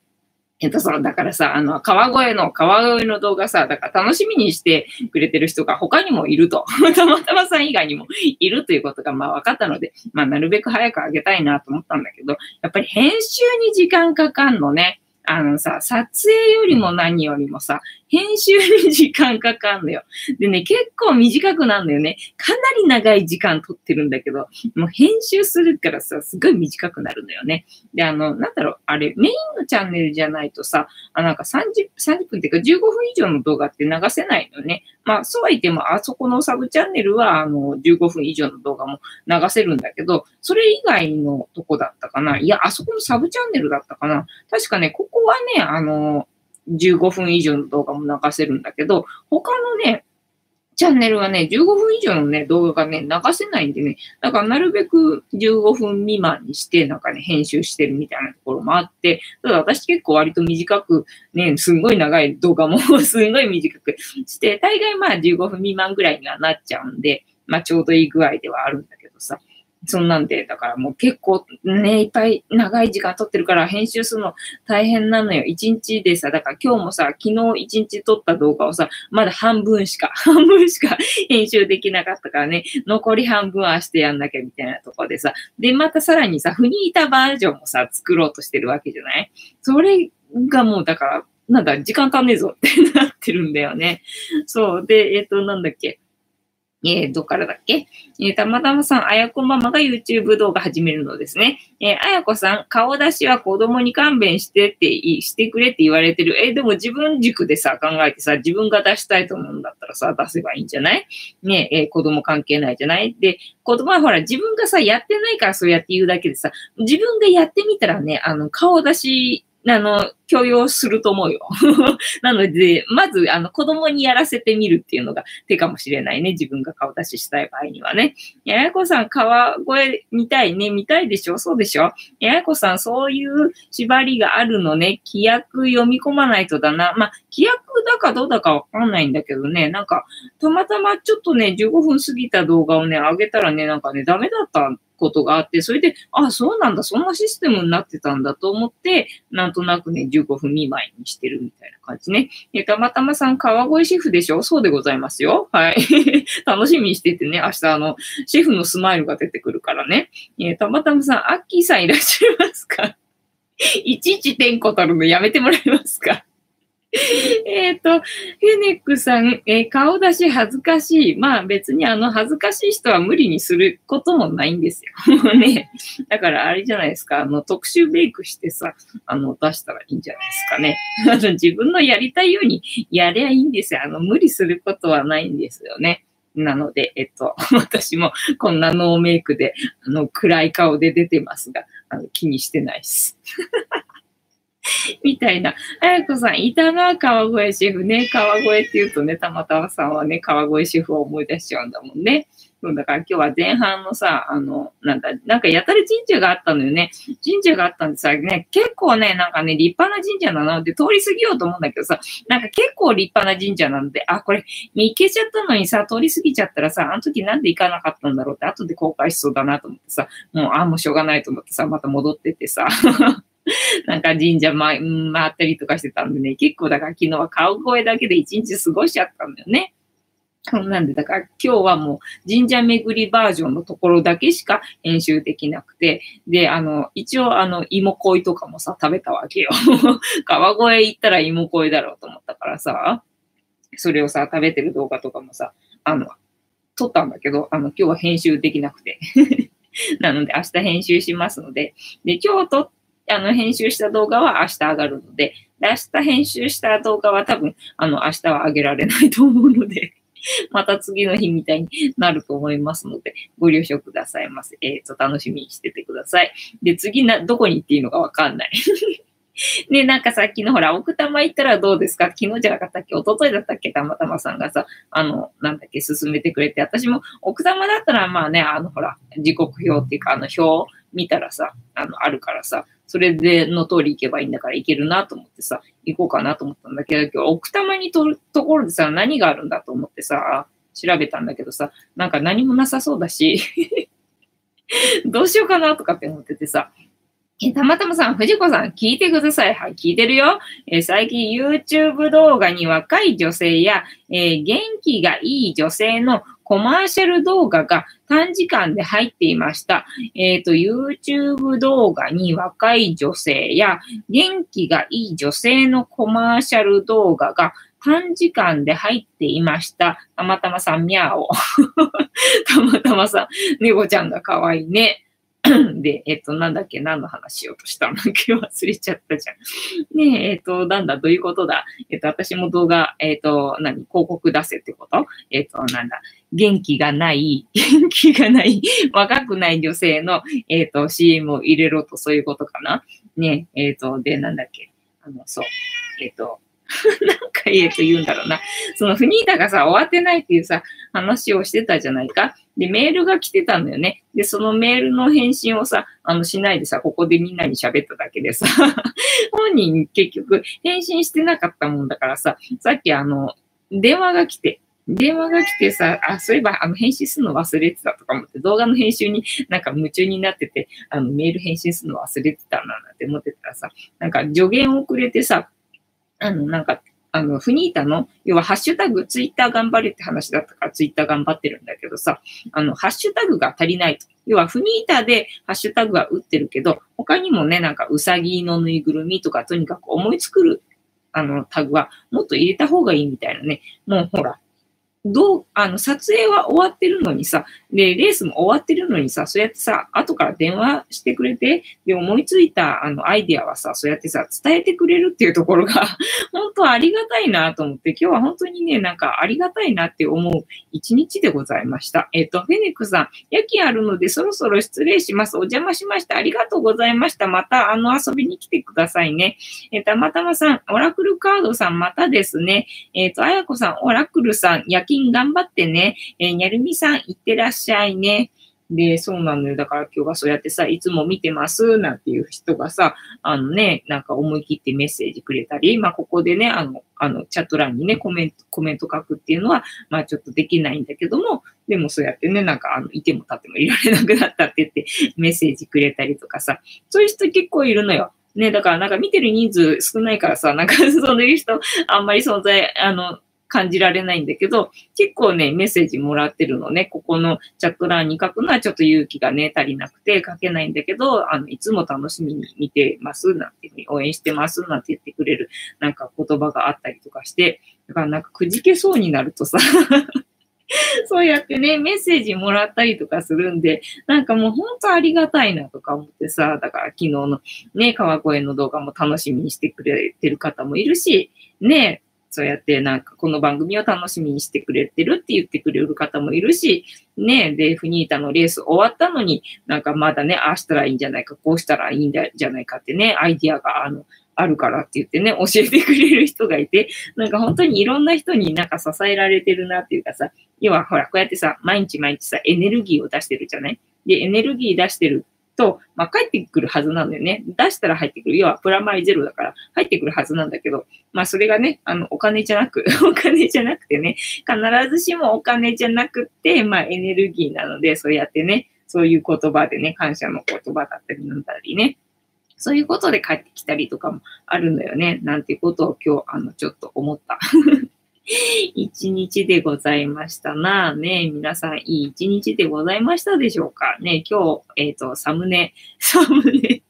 えっと、そう、だからさ、あの、川越の、川越の動画さ、だから楽しみにしてくれてる人が他にもいると。たまたまさん以外にもいるということが、まあ分かったので、まあなるべく早く上げたいなと思ったんだけど、やっぱり編集に時間かかんのね。あのさ、撮影よりも何よりもさ、編集に時間かかんのよ。でね、結構短くなるんだよね。かなり長い時間撮ってるんだけど、もう編集するからさ、すごい短くなるんだよね。で、あの、なんだろう、あれ、メインのチャンネルじゃないとさ、あなんか30、30分っていうか15分以上の動画って流せないのね。まあ、そうは言っても、あそこのサブチャンネルは、あの、15分以上の動画も流せるんだけど、それ以外のとこだったかな。いや、あそこのサブチャンネルだったかな。確かね、こここはね、あの、15分以上の動画も流せるんだけど、他のね、チャンネルはね、15分以上のね、動画がね、流せないんでね、だからなるべく15分未満にして、なんかね、編集してるみたいなところもあって、ただ私結構割と短く、ね、すんごい長い動画も すんごい短くして、大概まあ15分未満ぐらいにはなっちゃうんで、まあちょうどいい具合ではあるんだけどさ。そんなんで、だからもう結構ね、いっぱい長い時間撮ってるから編集するの大変なのよ。一日でさ、だから今日もさ、昨日一日撮った動画をさ、まだ半分しか、半分しか編集できなかったからね、残り半分は明日やんなきゃみたいなとこでさ、で、またさらにさ、フニータバージョンもさ、作ろうとしてるわけじゃない？それがもうだから、なんだ、時間足んねえぞってなってるんだよね。そう。で、えっ、ー、と、なんだっけ？えー、どっからだっけ？えー、たまたまさん、あやこママが YouTube 動画始めるのですね。えー、あやこさん、顔出しは子供に勘弁してって、してくれって言われてる。えー、でも自分軸でさ、考えてさ、自分が出したいと思うんだったらさ、出せばいいんじゃない？ねえ、ー、子供関係ないじゃない？で、子供はほら、自分がさ、やってないからそうやって言うだけでさ、自分がやってみたらね、あの、顔出しあの、許容すると思うよ。なので、まず、あの、子供にやらせてみるっていうのが手かもしれないね。自分が顔出ししたい場合にはね。ややこさん、川越見たいね。見たいでしょ？そうでしょ？ややこさん、そういう縛りがあるのね。規約読み込まないとだな。まあ、規約だかどうだかわかんないんだけどね。なんか、たまたまちょっとね、15分過ぎた動画をね、上げたらね、なんかね、ダメだったことがあって、それで、あ、そうなんだ、そんなシステムになってたんだと思って、なんとなくね、15分未満にしてるみたいな感じね。え、たまたまさん、川越シェフでしょ？そうでございますよ。はい。楽しみにしててね、明日あの、シェフのスマイルが出てくるからね。えたまたまさん、アッキーさんいらっしゃいますか？いちいち点呼取るのやめてもらえますか？えっと、フェネックさん、えー、顔出し恥ずかしい。まあ別にあの恥ずかしい人は無理にすることもないんですよ。もうね。だからあれじゃないですか。あの特殊メイクしてさ、あの出したらいいんじゃないですかね。あの自分のやりたいようにやりゃいいんですよ。あの無理することはないんですよね。なので、えっと、私もこんなノーメイクで、あの暗い顔で出てますが、あの気にしてないです。みたいな。あやこさん、いたな、川越シェフね。川越って言うとね、たまたまさんはね、川越シェフを思い出しちゃうんだもんね。そうだから今日は前半のさ、あの、なんだ、なんかやたら神社があったのよね。神社があったんでさ、ね、結構ね、なんかね、立派な神社なので、通り過ぎようと思うんだけどさ、なんか結構立派な神社なので、あ、これ、行けちゃったのにさ、通り過ぎちゃったらさ、あの時なんで行かなかったんだろうって、後で後悔しそうだなと思ってさ、もう、あ、もうしょうがないと思ってさ、また戻ってってさ、なんか神社回ったりとかしてたんでね、結構だから昨日は顔声だけで一日過ごしちゃったんだよね。なんで、だから今日はもう神社巡りバージョンのところだけしか編集できなくて、で、あの、一応あの、芋恋とかもさ、食べたわけよ。川越行ったら芋恋だろうと思ったからさ、それをさ、食べてる動画とかもさ、あの、撮ったんだけど、あの、今日は編集できなくて。なので、明日編集しますので、で、今日撮っあの、編集した動画は明日上がるので、明日編集した動画は多分、あの、明日は上げられないと思うので また次の日みたいになると思いますので、ご了承くださいませ。えっ、ー、と、楽しみにしててください。で、次な、どこに行っていいのかわかんない。ね、なんかさっきのほら、奥多摩行ったらどうですか？昨日じゃなかったっけ？一昨日だったっけ？たまたまさんがさ、あの、なんだっけ、進めてくれて、私も奥多摩だったらまあね、あのほら、時刻表っていうか、あの表見たらさ、あの、あるからさ、それでの通り行けばいいんだから行けるなと思ってさ、行こうかなと思ったんだけど、今日奥多摩にとるところでさ、何があるんだと思ってさ、調べたんだけどさ、なんか何もなさそうだし どうしようかなとかって思っててさ、え、たまたまさん、藤子さん、聞いてください。はい、聞いてるよ。え最近 YouTube 動画に若い女性や、えー、元気がいい女性のコマーシャル動画が短時間で入っていました。えっ、ー、と、YouTube 動画に若い女性や元気がいい女性のコマーシャル動画が短時間で入っていました。たまたまさん、みゃお。たまたまさん、猫ちゃんが可愛いね。で、えっと、なんだっけ、何の話しようとしたんだけ忘れちゃったじゃん。ねえ、えっと、なんだ、どういうことだ？えっと、私も動画、えっと、何、広告出せってこと？えっと、なんだ、元気がない、元気がない、若くない女性の、えっと、CM を入れろと、そういうことかな？ねえ、っと、で、なんだっけ、あの、そう、えっと、なんか言えと言うんだろうな。そのフニータがさ、終わってないっていうさ、話をしてたじゃないか。で、メールが来てたんだよね。で、そのメールの返信をさ、あの、しないでさ、ここでみんなに喋っただけでさ、本人結局返信してなかったもんだからさ、さっきあの、電話が来て、電話が来てさ、あ、そういえば、あの、返信するの忘れてたとか思って、動画の編集になんか夢中になってて、あの、メール返信するの忘れてたな、なんて思ってたらさ、なんか助言をくれてさ、あの、なんか、あの、フニータの、要はハッシュタグ、ツイッター頑張れって話だったから、ツイッター頑張ってるんだけどさ、あの、ハッシュタグが足りないと。要は、フニータでハッシュタグは打ってるけど、他にもね、なんか、うさぎのぬいぐるみとか、とにかく思いつくる、あの、タグはもっと入れた方がいいみたいなね。もうほら、どう、あの、撮影は終わってるのにさ、で、レースも終わってるのにさ、そうやってさ、後から電話してくれて、で、思いついた、あの、アイディアはさ、そうやってさ、伝えてくれるっていうところが 本当ありがたいなと思って、今日は本当にね、なんかありがたいなって思う一日でございました。えっ、ー、と、フェネックさん、夜勤あるのでそろそろ失礼します。お邪魔しました。ありがとうございました。また、あの、遊びに来てくださいね。えー、たまたまさん、オラクルカードさん、またですね。えっ、ー、と、あやこさん、オラクルさん、夜勤頑張ってね。えー、にゃるみさん、いってらっしゃいね。で、そうなのよ。だから今日はそうやってさ、いつも見てますなんていう人がさ、あのね、なんか思い切ってメッセージくれたり、まあここでね、あの、あの、チャット欄にね、コメント、コメント書くっていうのは、まあちょっとできないんだけども、でもそうやってね、なんかあの、いても立ってもいられなくなったって言ってメッセージくれたりとかさ、そういう人結構いるのよ。ね、だからなんか見てる人数少ないからさ、なんかそういう人あんまり存在、あの、感じられないんだけど、結構ね、メッセージもらってるのね、ここのチャット欄に書くのはちょっと勇気がね、足りなくて書けないんだけど、あの、いつも楽しみに見てます、なんていうふうに応援してます、なんて言ってくれる、なんか言葉があったりとかして、だからなんかくじけそうになるとさ そうやってね、メッセージもらったりとかするんで、なんかもう本当ありがたいなとか思ってさ、だから昨日のね、川越の動画も楽しみにしてくれてる方もいるし、ね、そうやってなんかこの番組を楽しみにしてくれてるって言ってくれる方もいるし、ね、で、フニータのレース終わったのになんかまだね、ああしたらいいんじゃないか、こうしたらいいんじゃないかってね、アイディアがあの、あるからって言ってね、教えてくれる人がいて、なんか本当にいろんな人になんか支えられてるなっていうかさ、要はほら、こうやってさ、毎日毎日さ、エネルギーを出してるじゃない？で、エネルギー出してると、まあ、帰ってくるはずなんだよね。出したら入ってくる。要はプラマイゼロだから入ってくるはずなんだけど、まあそれがね、あの、お金じゃなく、お金じゃなくてね、必ずしもお金じゃなくて、まあエネルギーなので、そうやってね、そういう言葉でね、感謝の言葉だったりなんだりね、そういうことで帰ってきたりとかもあるのよね。なんていうことを今日、あの、ちょっと思った。一日でございましたな。ね皆さんいい一日でございましたでしょうか？ね今日、えっ、ー、と、サムネ、サムネ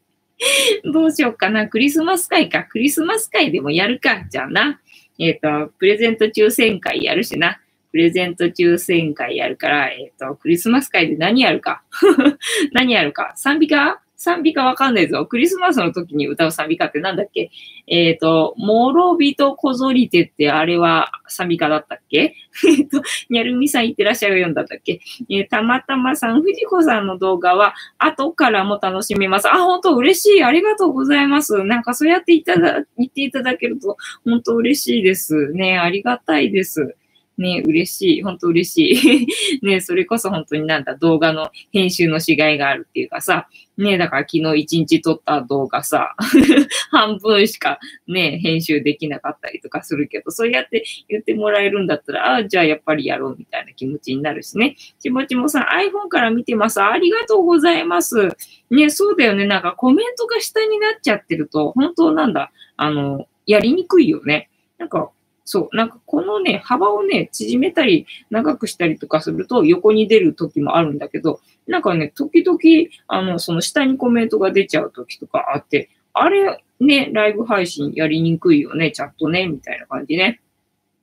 どうしようかな？クリスマス会か。クリスマス会でもやるか。じゃあな。えっ、ー、と、プレゼント抽選会やるしな。プレゼント抽選会やるから、えっ、ー、と、クリスマス会で何やるか？何やるか？賛美歌？賛美歌わかんないぞ。クリスマスの時に歌う賛美歌ってなんだっけ？えっ、ー、と、もろびとこぞりてってあれは賛美歌だったっけ？えっと、にゃるみさん言ってらっしゃるよんだったっけ？えー、たまたまさん、藤子さんの動画は後からも楽しめます。あ、本当嬉しい。ありがとうございます。なんかそうやっていただ、言っていただけると本当嬉しいです。ね、ありがたいです。ね、嬉しい。本当嬉しい。ね、それこそ本当になんだ、動画の編集のしがいがあるっていうかさ、ね、だから昨日一日撮った動画さ、半分しかね、編集できなかったりとかするけど、そうやって言ってもらえるんだったら、ああ、じゃあやっぱりやろうみたいな気持ちになるしね。ちもちもさん、iPhone から見てます。ありがとうございます。ね、そうだよね。なんかコメントが下になっちゃってると、本当なんだ、あの、やりにくいよね。なんか、そう。なんかこのね、幅をね、縮めたり、長くしたりとかすると横に出る時もあるんだけど、なんかね、時々、あの、その下にコメントが出ちゃう時とかあって、あれ、ね、ライブ配信やりにくいよね、チャットね、みたいな感じね。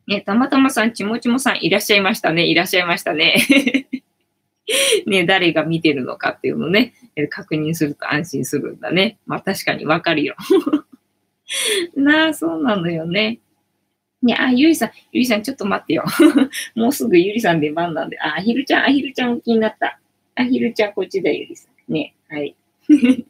ね、たまたまさん、ちもちもさんいらっしゃいましたね、いらっしゃいましたね。ね、誰が見てるのかっていうのね、確認すると安心するんだね。まあ確かにわかるよ。なあ、そうなのよね。ね、あ、ゆりさん、ゆりさん、ちょっと待ってよ。もうすぐゆりさん出番なんで。あ、アヒルちゃん、アヒルちゃん気になった。アヒルちゃん、こっちだ、ゆりさん。ね、はい。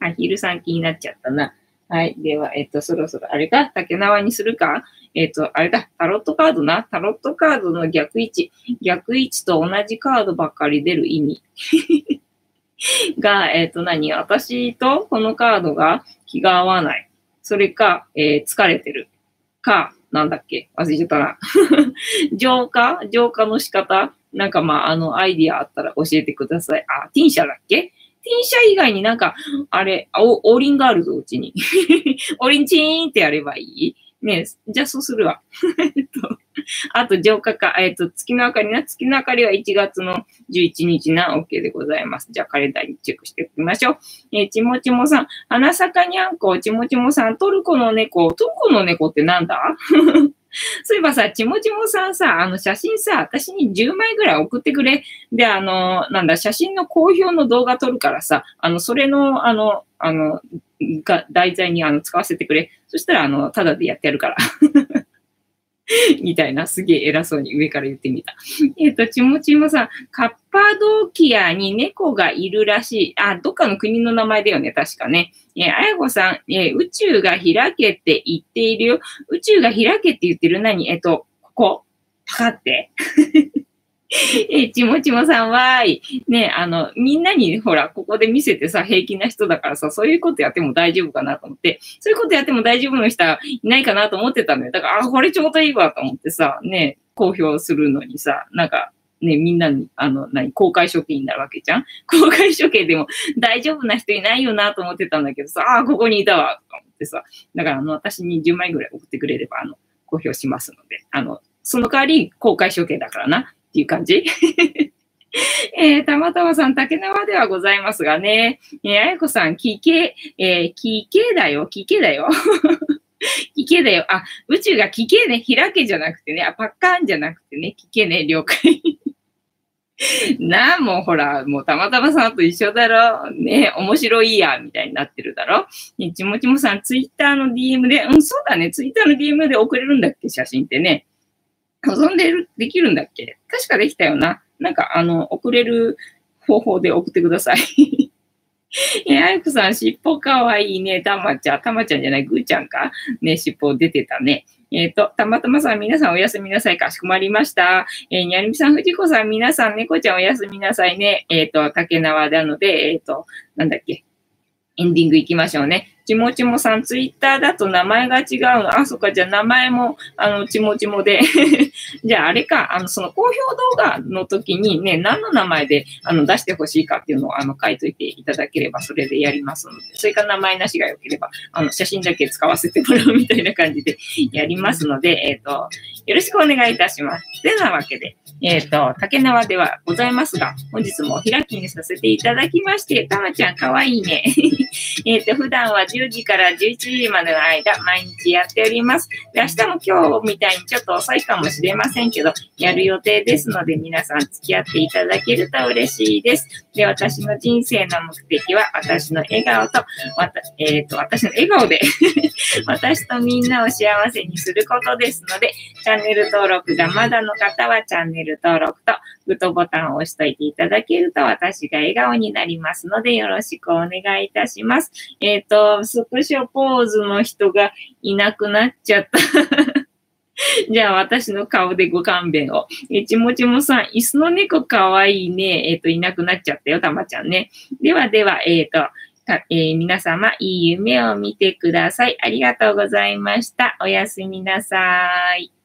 アヒルさん気になっちゃったな。はい。では、えっと、そろそろ、あれか竹縄にするか？えっと、あれだ。タロットカードな？タロットカードの逆位置。逆位置と同じカードばっかり出る意味。が、えっと何、私とこのカードが気が合わない。それか、えー、疲れてる。か、なんだっけ？忘れちゃったな。浄化？浄化の仕方？なんかまあ、あの、アイディアあったら教えてください。あ、ティンシャだっけ？ティンシャ以外になんか、あれ、お、おりんがあるぞ、うちに。おりんちーンってやればいい？ねじゃあそうするわ。えっと、あと、浄化か、えっと、月の明かりな。月の明かりは1月の11日な。OK でございます。じゃあ、カレンダーにチェックしておきましょう。えー、ちもちもさん、花坂にゃんこ、ちもちもさん、トルコの猫。トルコの猫ってなんだ？そういえばさ、ちもちもさんさ、あの写真さ、私に10枚ぐらい送ってくれ。で、あの、なんだ、写真の公表の動画撮るからさ、あの、それの、あの、あの、が題材にあの使わせてくれ。そしたら、あの、ただでやってやるから。みたいな、すげえ偉そうに上から言ってみた。えっ、と、ちもちもさん、カッパドーキアに猫がいるらしい。あ、どっかの国の名前だよね、確かね。えー、あやこさん、えー、宇宙が開けって言っているよ。宇宙が開けって言ってる何？えっ、と、ここ？パカって。え、ちもちもさんはーい。ね、あの、みんなに、ほら、ここで見せてさ、平気な人だからさ、そういうことやっても大丈夫かなと思って、そういうことやっても大丈夫な人はいないかなと思ってたのよ。だから、あ、これちょうどいいわと思ってさ、ね、公表するのにさ、なんか、ね、みんなに、あの、何、公開処刑になるわけじゃん？公開処刑でも大丈夫な人いないよなと思ってたんだけどさ、ああ、ここにいたわ、と思ってさ。だから、あの、私に10枚ぐらい送ってくれれば、あの、公表しますので、あの、その代わり公開処刑だからな。っていう感じ えー、たまたまさん、竹縄ではございますがね、えー、あやこさん、奇形、えー、奇形だよ、奇形だよ。奇形だよ。あ、宇宙が奇形ね、開けじゃなくてね、あ、パッカーンじゃなくてね、奇形ね、了解。なあ、もうほら、もうたまたまさんと一緒だろ。ね面白いや、みたいになってるだろ。ね、ちもちもさん、ツイッターの DM で、うん、そうだね、ツイッターの DM で送れるんだっけ、写真ってね。保存でる、できるんだっけ？確かできたよな。なんか、あの、送れる方法で送ってください。え、あやこさん、尻尾かわいいね。たまちゃん、たまちゃんじゃない、ぐーちゃんか。ね、尻尾出てたね。えっ、ー、と、たまたまさん、皆さんおやすみなさい。かしこまりました。えー、にゃるみさん、ふじこさん、皆さん、猫ちゃんおやすみなさいね。えっ、ー、と、竹縄なので、えっ、と、なんだっけ。エンディング行きましょうね。ちもちもさん、ツイッターだと名前が違うの。あ、そっか、じゃあ名前も、あの、ちもちもで。じゃああれか、あの、その公表動画の時にね、何の名前で、あの、出してほしいかっていうのを、あの、書いといていただければ、それでやりますので、それから名前なしが良ければ、あの、写真だけ使わせてもらうみたいな感じで やりますので、えっ、ー、と、よろしくお願いいたします。てなわけで、えっ、ー、と、竹縄ではございますが、本日も開きにさせていただきまして、たまちゃんかわいいね。えっと、普段は10 10時から11時までの間、毎日やっております。で、明日も今日みたいにちょっと遅いかもしれませんけど、やる予定ですので、皆さん付き合っていただけると嬉しいです。で、私の人生の目的は、私の笑顔と、また、えっ、ー、と、私の笑顔で私とみんなを幸せにすることですので、チャンネル登録がまだの方はチャンネル登録と、グッドボタンを押しといていただけると私が笑顔になりますのでよろしくお願いいたします。えっ、ー、と、スクショポーズの人がいなくなっちゃった。じゃあ私の顔でご勘弁を。えちもちもさん、椅子の猫かわいいね。えっ、ー、と、いなくなっちゃったよ、たまちゃんね。ではでは、えっ、ー、と、えー、皆様、いい夢を見てください。ありがとうございました。おやすみなさい。